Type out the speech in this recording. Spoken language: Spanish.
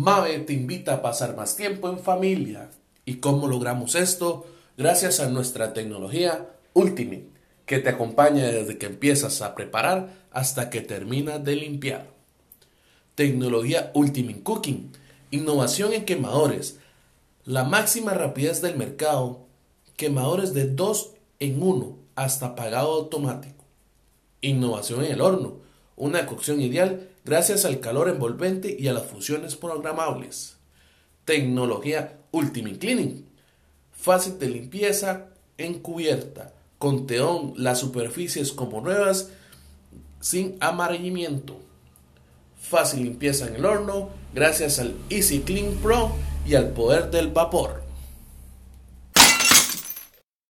Mave te invita a pasar más tiempo en familia. ¿Y cómo logramos esto? Gracias a nuestra tecnología Ultimate, que te acompaña desde que empiezas a preparar hasta que terminas de limpiar. Tecnología Ultimate Cooking, innovación en quemadores, la máxima rapidez del mercado, quemadores de 2 en 1 hasta apagado automático. Innovación en el horno, una cocción ideal gracias al calor envolvente y a las funciones programables. Tecnología Ultimate Cleaning. Fácil de limpieza encubierta. Con teón las superficies como nuevas sin amarillamiento. Fácil limpieza en el horno gracias al Easy Clean Pro y al poder del vapor.